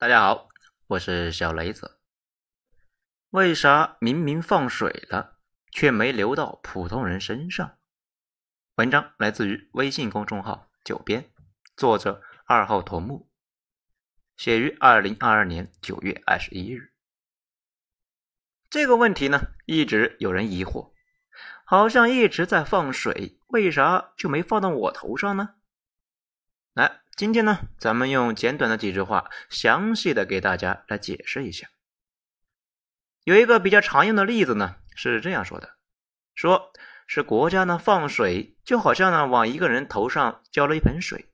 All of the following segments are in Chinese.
大家好，我是小雷子。为啥明明放水了，却没流到普通人身上？文章来自于微信公众号“九编”，作者二号头目，写于二零二二年九月二十一日。这个问题呢，一直有人疑惑，好像一直在放水，为啥就没放到我头上呢？来。今天呢，咱们用简短的几句话，详细的给大家来解释一下。有一个比较常用的例子呢，是这样说的：说是国家呢放水，就好像呢往一个人头上浇了一盆水，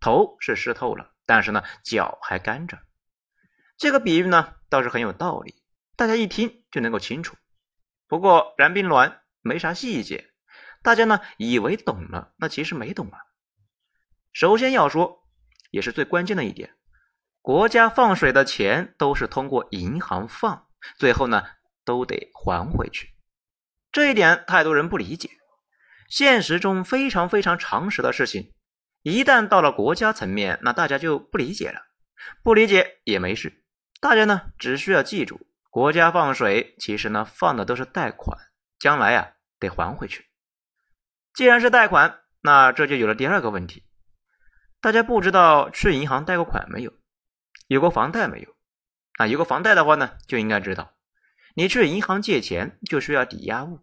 头是湿透了，但是呢脚还干着。这个比喻呢倒是很有道理，大家一听就能够清楚。不过然并卵，没啥细节，大家呢以为懂了，那其实没懂啊。首先要说。也是最关键的一点，国家放水的钱都是通过银行放，最后呢都得还回去。这一点太多人不理解，现实中非常非常常识的事情，一旦到了国家层面，那大家就不理解了。不理解也没事，大家呢只需要记住，国家放水其实呢放的都是贷款，将来呀得还回去。既然是贷款，那这就有了第二个问题。大家不知道去银行贷过款没有？有过房贷没有？啊，有个房贷的话呢，就应该知道，你去银行借钱就需要抵押物。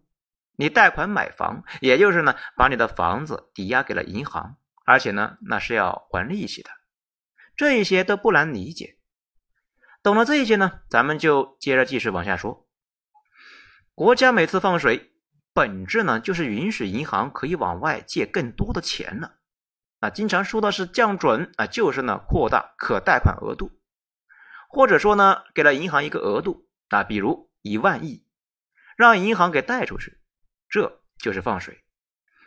你贷款买房，也就是呢，把你的房子抵押给了银行，而且呢，那是要还利息的。这一些都不难理解。懂了这一些呢，咱们就接着继续往下说。国家每次放水，本质呢，就是允许银行可以往外借更多的钱了。啊，经常说的是降准啊，就是呢扩大可贷款额度，或者说呢给了银行一个额度啊，比如一万亿，让银行给贷出去，这就是放水。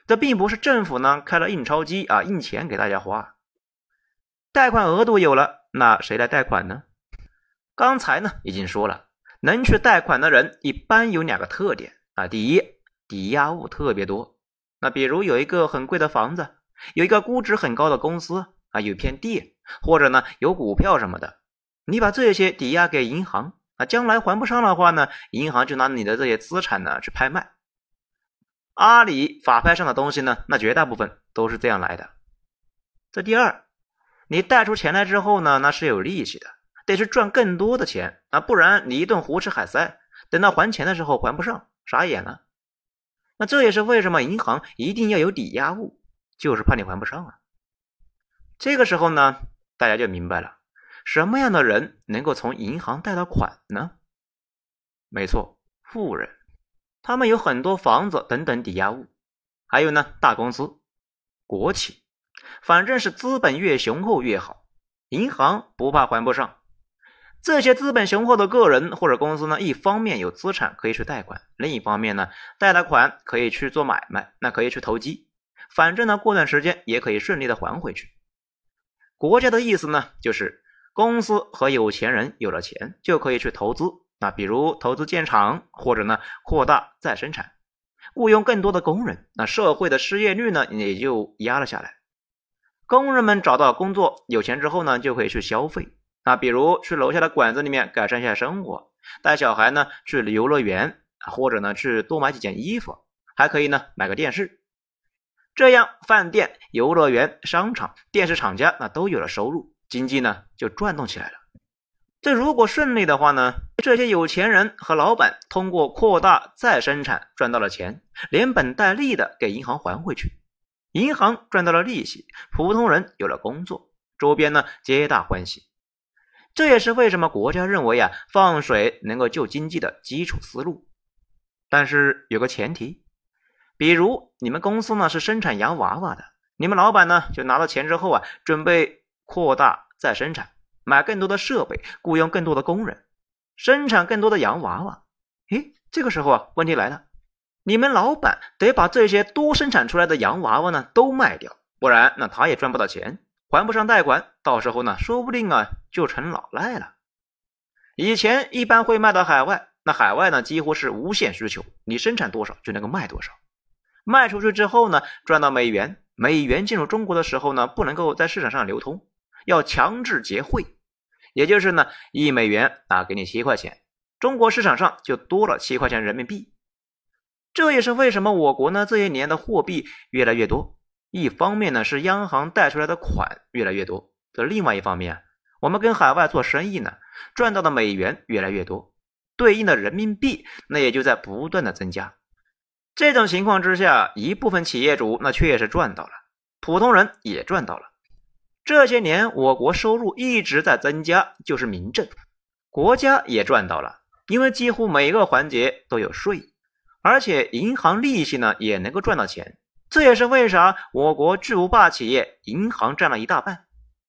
这并不是政府呢开了印钞机啊印钱给大家花，贷款额度有了，那谁来贷款呢？刚才呢已经说了，能去贷款的人一般有两个特点啊，第一，抵押物特别多，那比如有一个很贵的房子。有一个估值很高的公司啊，有片地，或者呢有股票什么的，你把这些抵押给银行啊，将来还不上的话呢，银行就拿你的这些资产呢去拍卖。阿里法拍上的东西呢，那绝大部分都是这样来的。这第二，你贷出钱来之后呢，那是有利息的，得去赚更多的钱啊，不然你一顿胡吃海塞，等到还钱的时候还不上，傻眼了。那这也是为什么银行一定要有抵押物。就是怕你还不上啊！这个时候呢，大家就明白了，什么样的人能够从银行贷到款呢？没错，富人，他们有很多房子等等抵押物，还有呢，大公司、国企，反正是资本越雄厚越好，银行不怕还不上。这些资本雄厚的个人或者公司呢，一方面有资产可以去贷款，另一方面呢，贷了款可以去做买卖，那可以去投机。反正呢，过段时间也可以顺利的还回去。国家的意思呢，就是公司和有钱人有了钱就可以去投资，那比如投资建厂，或者呢扩大再生产，雇佣更多的工人，那社会的失业率呢也就压了下来。工人们找到工作，有钱之后呢，就可以去消费，那比如去楼下的馆子里面改善一下生活，带小孩呢去游乐园，或者呢去多买几件衣服，还可以呢买个电视。这样，饭店、游乐园、商场、电视厂家那都有了收入，经济呢就转动起来了。这如果顺利的话呢，这些有钱人和老板通过扩大再生产赚到了钱，连本带利的给银行还回去，银行赚到了利息，普通人有了工作，周边呢皆大欢喜。这也是为什么国家认为啊放水能够救经济的基础思路。但是有个前提。比如你们公司呢是生产洋娃娃的，你们老板呢就拿到钱之后啊，准备扩大再生产，买更多的设备，雇佣更多的工人，生产更多的洋娃娃。诶，这个时候啊，问题来了，你们老板得把这些多生产出来的洋娃娃呢都卖掉，不然那他也赚不到钱，还不上贷款，到时候呢说不定啊就成老赖了。以前一般会卖到海外，那海外呢几乎是无限需求，你生产多少就能够卖多少。卖出去之后呢，赚到美元，美元进入中国的时候呢，不能够在市场上流通，要强制结汇，也就是呢一美元啊给你七块钱，中国市场上就多了七块钱人民币。这也是为什么我国呢这些年的货币越来越多。一方面呢是央行贷出来的款越来越多，这另外一方面，我们跟海外做生意呢赚到的美元越来越多，对应的人民币那也就在不断的增加。这种情况之下，一部分企业主那确实赚到了，普通人也赚到了。这些年我国收入一直在增加，就是民政，国家也赚到了，因为几乎每个环节都有税，而且银行利息呢也能够赚到钱。这也是为啥我国巨无霸企业银行占了一大半。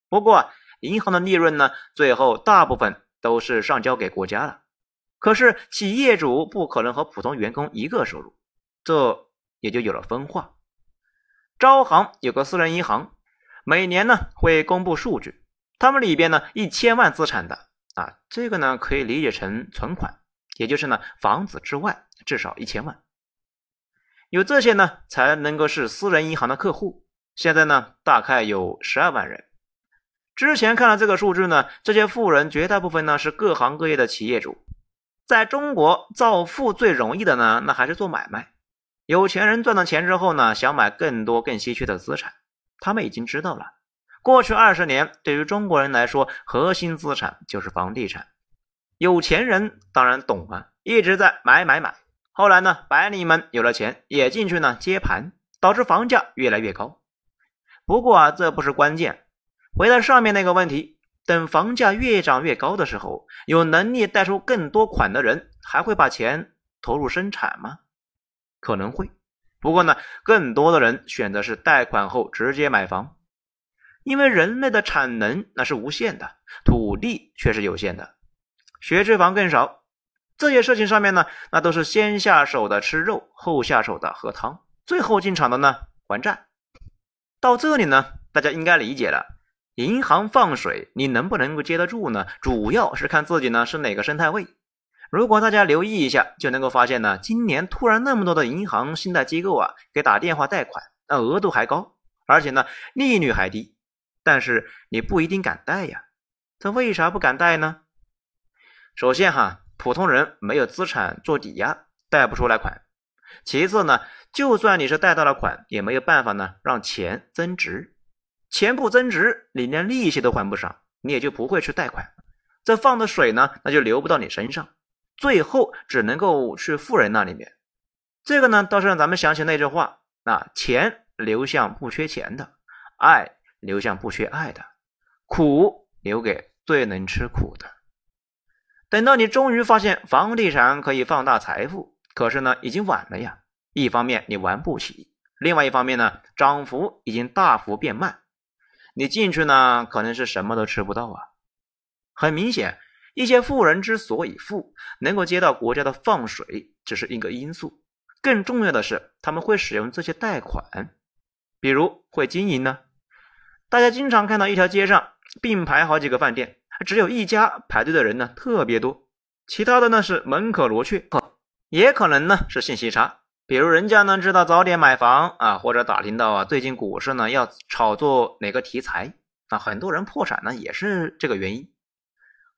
不过，银行的利润呢，最后大部分都是上交给国家了。可是，企业主不可能和普通员工一个收入，这也就有了分化。招行有个私人银行，每年呢会公布数据，他们里边呢一千万资产的啊，这个呢可以理解成存款，也就是呢房子之外至少一千万。有这些呢，才能够是私人银行的客户。现在呢，大概有十二万人。之前看了这个数据呢，这些富人绝大部分呢是各行各业的企业主。在中国造富最容易的呢，那还是做买卖。有钱人赚到钱之后呢，想买更多更稀缺的资产。他们已经知道了，过去二十年对于中国人来说，核心资产就是房地产。有钱人当然懂啊，一直在买买买。后来呢，白领们有了钱也进去呢接盘，导致房价越来越高。不过啊，这不是关键。回到上面那个问题，等房价越涨越高的时候，有能力贷出更多款的人还会把钱投入生产吗？可能会。不过呢，更多的人选择是贷款后直接买房，因为人类的产能那是无限的，土地却是有限的，学区房更少。这些事情上面呢，那都是先下手的吃肉，后下手的喝汤，最后进场的呢还债。到这里呢，大家应该理解了，银行放水你能不能够接得住呢？主要是看自己呢是哪个生态位。如果大家留意一下，就能够发现呢，今年突然那么多的银行信贷机构啊给打电话贷款，那额度还高，而且呢利率还低，但是你不一定敢贷呀。这为啥不敢贷呢？首先哈。普通人没有资产做抵押，贷不出来款。其次呢，就算你是贷到了款，也没有办法呢让钱增值。钱不增值，你连利息都还不上，你也就不会去贷款。这放的水呢，那就流不到你身上，最后只能够去富人那里面。这个呢，倒是让咱们想起那句话：啊，钱流向不缺钱的，爱流向不缺爱的，苦留给最能吃苦的。等到你终于发现房地产可以放大财富，可是呢，已经晚了呀。一方面你玩不起，另外一方面呢，涨幅已经大幅变慢。你进去呢，可能是什么都吃不到啊。很明显，一些富人之所以富，能够接到国家的放水，只是一个因素。更重要的是，他们会使用这些贷款，比如会经营呢。大家经常看到一条街上并排好几个饭店。只有一家排队的人呢特别多，其他的呢是门可罗雀，也可能呢是信息差。比如人家呢知道早点买房啊，或者打听到啊最近股市呢要炒作哪个题材啊，很多人破产呢也是这个原因，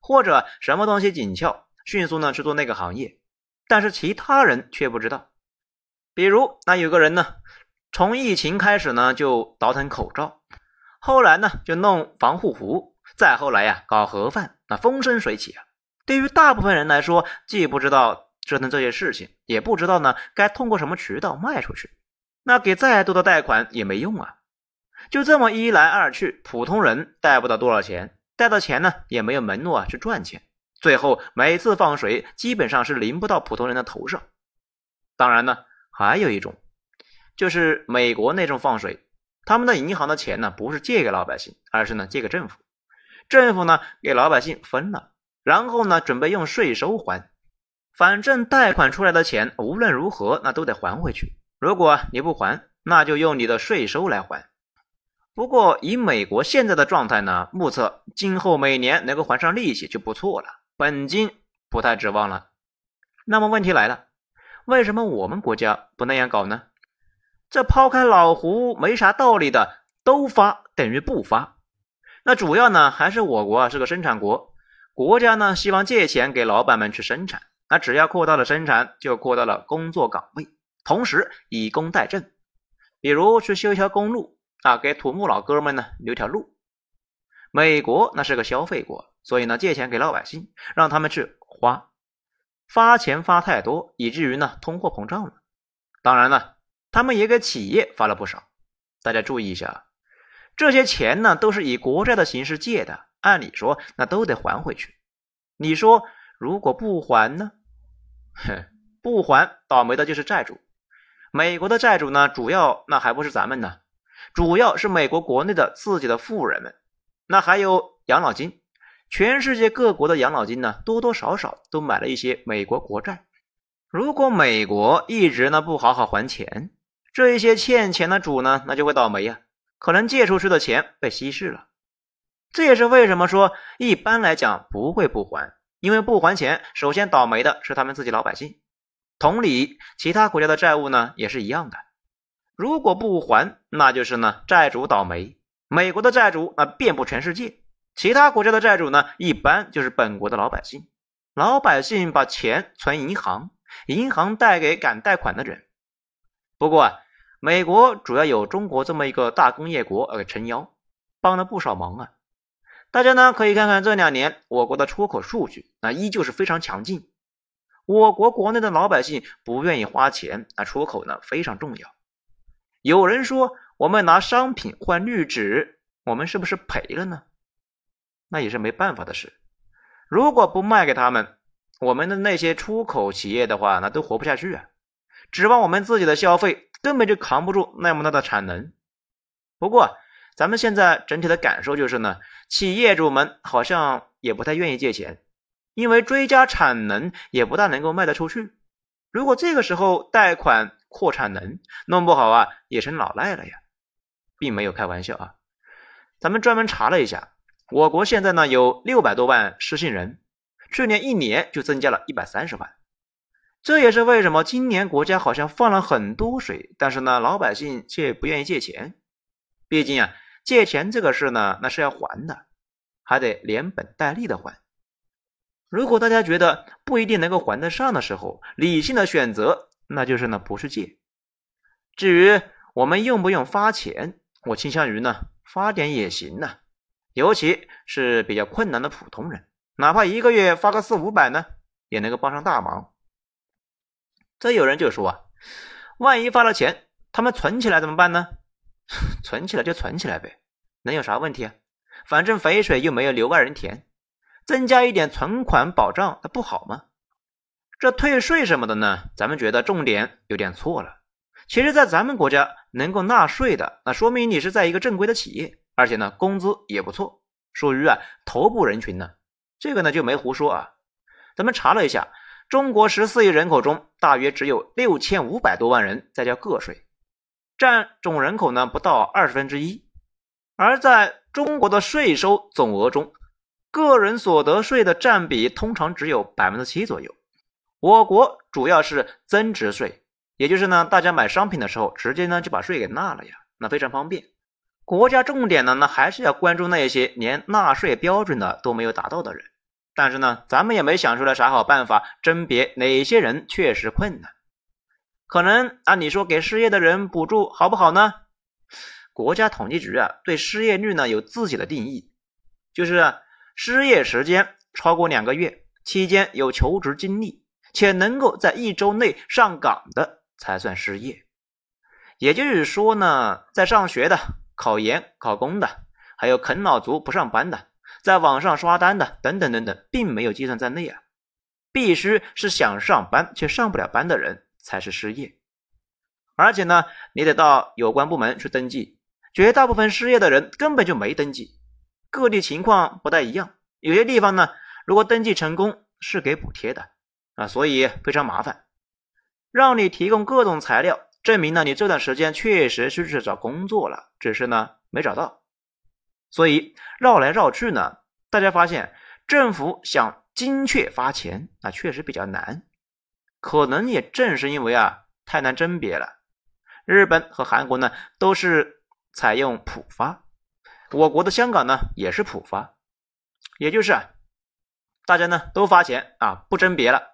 或者什么东西紧俏，迅速呢去做那个行业，但是其他人却不知道。比如那有个人呢，从疫情开始呢就倒腾口罩，后来呢就弄防护服。再后来呀，搞盒饭，那风生水起啊。对于大部分人来说，既不知道折腾这些事情，也不知道呢该通过什么渠道卖出去，那给再多的贷款也没用啊。就这么一来二去，普通人贷不到多少钱，贷的钱呢也没有门路啊去赚钱。最后每次放水，基本上是淋不到普通人的头上。当然呢，还有一种，就是美国那种放水，他们的银行的钱呢不是借给老百姓，而是呢借给政府。政府呢给老百姓分了，然后呢准备用税收还，反正贷款出来的钱无论如何那都得还回去。如果你不还，那就用你的税收来还。不过以美国现在的状态呢，目测今后每年能够还上利息就不错了，本金不太指望了。那么问题来了，为什么我们国家不那样搞呢？这抛开老胡没啥道理的，都发等于不发。那主要呢，还是我国啊是个生产国，国家呢希望借钱给老板们去生产，那只要扩大了生产，就扩大了工作岗位，同时以工代赈，比如去修一条公路啊，给土木老哥们呢留条路。美国那是个消费国，所以呢借钱给老百姓，让他们去花，发钱发太多，以至于呢通货膨胀了。当然了，他们也给企业发了不少。大家注意一下，这些钱呢都是以国债的形式借的。按理说，那都得还回去。你说，如果不还呢？哼，不还，倒霉的就是债主。美国的债主呢，主要那还不是咱们呢，主要是美国国内的自己的富人们。那还有养老金，全世界各国的养老金呢，多多少少都买了一些美国国债。如果美国一直呢不好好还钱，这一些欠钱的主呢，那就会倒霉呀，可能借出去的钱被稀释了。这也是为什么说一般来讲不会不还，因为不还钱，首先倒霉的是他们自己老百姓。同理，其他国家的债务呢也是一样的。如果不还，那就是呢债主倒霉。美国的债主那遍布全世界，其他国家的债主呢一般就是本国的老百姓。老百姓把钱存银行，银行贷给敢贷款的人。不过啊，美国主要有中国这么一个大工业国呃撑腰，帮了不少忙啊。大家呢可以看看这两年我国的出口数据，那依旧是非常强劲。我国国内的老百姓不愿意花钱，那出口呢非常重要。有人说我们拿商品换绿纸，我们是不是赔了呢？那也是没办法的事。如果不卖给他们，我们的那些出口企业的话，那都活不下去啊！指望我们自己的消费，根本就扛不住那么大的产能。不过，咱们现在整体的感受就是呢，企业主们好像也不太愿意借钱，因为追加产能也不大能够卖得出去。如果这个时候贷款扩产能，弄不好啊也成老赖了呀，并没有开玩笑啊。咱们专门查了一下，我国现在呢有六百多万失信人，去年一年就增加了一百三十万。这也是为什么今年国家好像放了很多水，但是呢老百姓却不愿意借钱，毕竟啊。借钱这个事呢，那是要还的，还得连本带利的还。如果大家觉得不一定能够还得上的时候，理性的选择那就是呢不是借。至于我们用不用发钱，我倾向于呢发点也行呢，尤其是比较困难的普通人，哪怕一个月发个四五百呢，也能够帮上大忙。这有人就说啊，万一发了钱，他们存起来怎么办呢？存起来就存起来呗，能有啥问题啊？反正肥水又没有流外人田，增加一点存款保障，那不好吗？这退税什么的呢？咱们觉得重点有点错了。其实，在咱们国家能够纳税的，那说明你是在一个正规的企业，而且呢，工资也不错，属于啊头部人群呢。这个呢就没胡说啊。咱们查了一下，中国十四亿人口中，大约只有六千五百多万人在交个税。占总人口呢不到二十分之一，而在中国的税收总额中，个人所得税的占比通常只有百分之七左右。我国主要是增值税，也就是呢，大家买商品的时候直接呢就把税给纳了呀，那非常方便。国家重点呢，那还是要关注那些连纳税标准的都没有达到的人。但是呢，咱们也没想出来啥好办法甄别哪些人确实困难。可能按你说给失业的人补助好不好呢？国家统计局啊对失业率呢有自己的定义，就是失业时间超过两个月，期间有求职经历且能够在一周内上岗的才算失业。也就是说呢，在上学的、考研考公的，还有啃老族不上班的，在网上刷单的等等等等，并没有计算在内啊。必须是想上班却上不了班的人。才是失业，而且呢，你得到有关部门去登记。绝大部分失业的人根本就没登记，各地情况不太一样。有些地方呢，如果登记成功是给补贴的啊，所以非常麻烦，让你提供各种材料，证明呢你这段时间确实是去找工作了，只是呢没找到。所以绕来绕去呢，大家发现政府想精确发钱，那确实比较难。可能也正是因为啊太难甄别了，日本和韩国呢都是采用普发，我国的香港呢也是普发，也就是大家呢都发钱啊，不甄别了。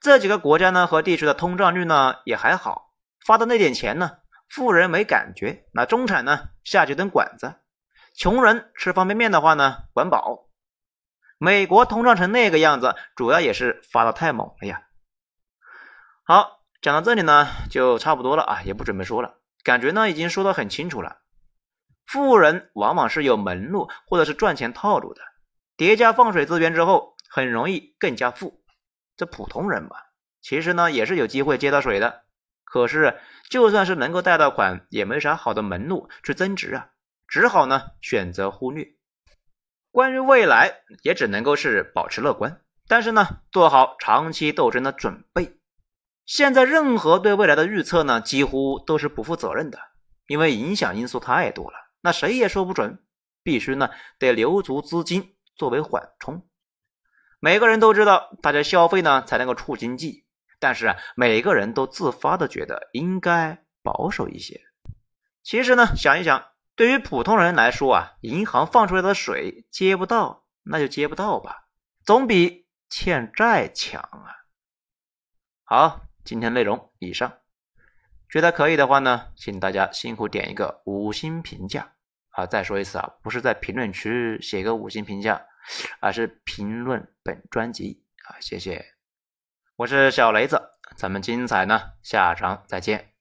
这几个国家呢和地区的通胀率呢也还好，发的那点钱呢，富人没感觉，那中产呢下几顿馆子，穷人吃方便面的话呢管饱。美国通胀成那个样子，主要也是发的太猛了呀。好，讲到这里呢就差不多了啊，也不准备说了，感觉呢已经说的很清楚了。富人往往是有门路或者是赚钱套路的，叠加放水资源之后，很容易更加富。这普通人嘛，其实呢也是有机会接到水的，可是就算是能够贷到款，也没啥好的门路去增值啊，只好呢选择忽略。关于未来，也只能够是保持乐观，但是呢做好长期斗争的准备。现在任何对未来的预测呢，几乎都是不负责任的，因为影响因素太多了。那谁也说不准，必须呢得留足资金作为缓冲。每个人都知道，大家消费呢才能够促经济，但是啊，每个人都自发的觉得应该保守一些。其实呢，想一想，对于普通人来说啊，银行放出来的水接不到，那就接不到吧，总比欠债强啊。好，今天内容以上，觉得可以的话呢，请大家辛苦点一个五星评价。啊，再说一次啊，不是在评论区写个五星评价，而是评论本专辑啊，谢谢。我是小雷子，咱们精彩呢，下场再见。